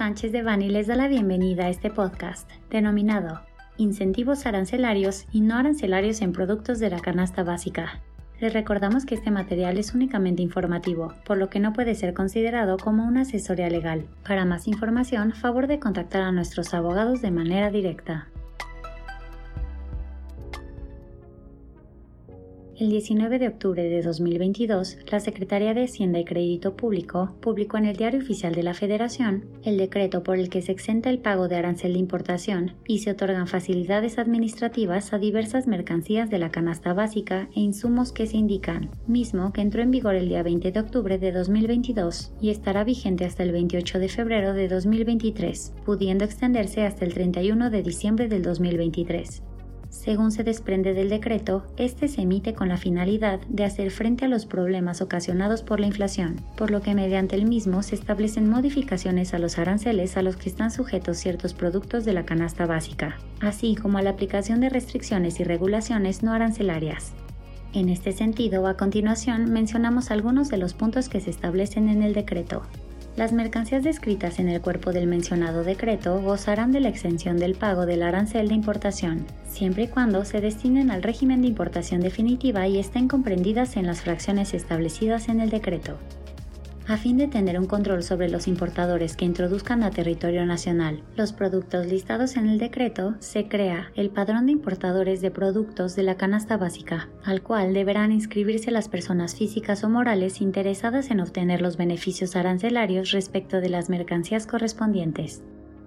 Sánchez de Bani les da la bienvenida a este podcast, denominado Incentivos arancelarios y no arancelarios en productos de la canasta básica. Les recordamos que este material es únicamente informativo, por lo que no puede ser considerado como una asesoría legal. Para más información, favor de contactar a nuestros abogados de manera directa. El 19 de octubre de 2022, la Secretaría de Hacienda y Crédito Público publicó en el Diario Oficial de la Federación el decreto por el que se exenta el pago de arancel de importación y se otorgan facilidades administrativas a diversas mercancías de la canasta básica e insumos que se indican, mismo que entró en vigor el día 20 de octubre de 2022 y estará vigente hasta el 28 de febrero de 2023, pudiendo extenderse hasta el 31 de diciembre del 2023. Según se desprende del decreto, este se emite con la finalidad de hacer frente a los problemas ocasionados por la inflación, por lo que mediante el mismo se establecen modificaciones a los aranceles a los que están sujetos ciertos productos de la canasta básica, así como a la aplicación de restricciones y regulaciones no arancelarias. En este sentido, a continuación mencionamos algunos de los puntos que se establecen en el decreto. Las mercancías descritas en el cuerpo del mencionado decreto gozarán de la exención del pago del arancel de importación, siempre y cuando se destinen al régimen de importación definitiva y estén comprendidas en las fracciones establecidas en el decreto. A fin de tener un control sobre los importadores que introduzcan a territorio nacional los productos listados en el decreto, se crea el Padrón de Importadores de Productos de la Canasta Básica, al cual deberán inscribirse las personas físicas o morales interesadas en obtener los beneficios arancelarios respecto de las mercancías correspondientes.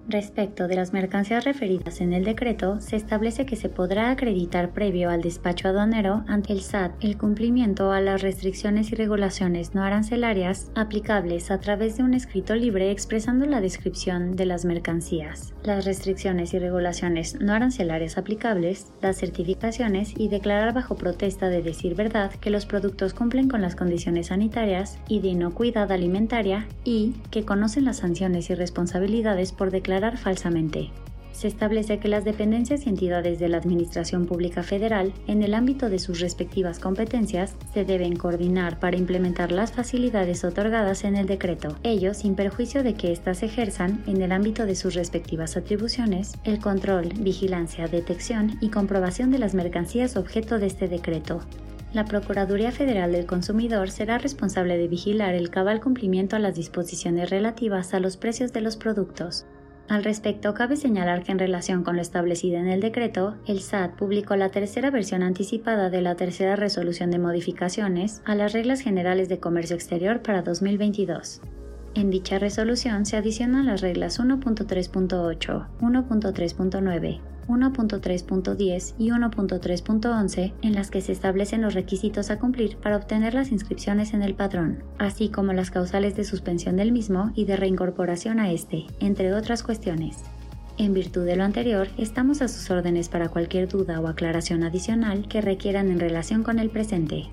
Respecto de las mercancías referidas en el decreto, se establece que se podrá acreditar previo al despacho aduanero ante el SAT el cumplimiento a las restricciones y regulaciones no arancelarias aplicables a través de un escrito libre expresando la descripción de las mercancías, las restricciones y regulaciones no arancelarias aplicables, las certificaciones y declarar bajo protesta de decir verdad que los productos cumplen con las condiciones sanitarias y de inocuidad alimentaria y que conocen las sanciones y responsabilidades por declarar falsamente. Se establece que las dependencias y entidades de la Administración Pública Federal, en el ámbito de sus respectivas competencias, se deben coordinar para implementar las facilidades otorgadas en el decreto, ello sin perjuicio de que éstas ejerzan, en el ámbito de sus respectivas atribuciones, el control, vigilancia, detección y comprobación de las mercancías objeto de este decreto, la Procuraduría Federal del Consumidor será responsable de vigilar el cabal cumplimiento a las disposiciones relativas a los precios de los productos, al respecto, cabe señalar que en relación con lo establecido en el decreto, el SAT publicó la tercera versión anticipada de la tercera resolución de modificaciones a las reglas generales de comercio exterior para 2022. En dicha resolución se adicionan las reglas 1.3.8, 1.3.9, 1.3.10 y 1.3.11 en las que se establecen los requisitos a cumplir para obtener las inscripciones en el padrón, así como las causales de suspensión del mismo y de reincorporación a este, entre otras cuestiones. En virtud de lo anterior, estamos a sus órdenes para cualquier duda o aclaración adicional que requieran en relación con el presente.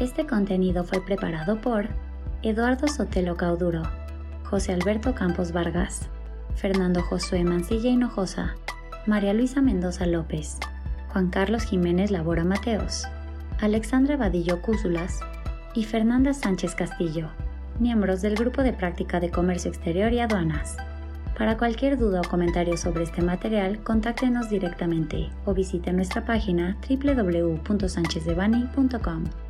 Este contenido fue preparado por Eduardo Sotelo Cauduro, José Alberto Campos Vargas, Fernando Josué Mancilla Hinojosa, María Luisa Mendoza López, Juan Carlos Jiménez Labora Mateos, Alexandra Vadillo Cúsulas y Fernanda Sánchez Castillo, miembros del Grupo de Práctica de Comercio Exterior y Aduanas. Para cualquier duda o comentario sobre este material, contáctenos directamente o visite nuestra página www.sanchezdevani.com.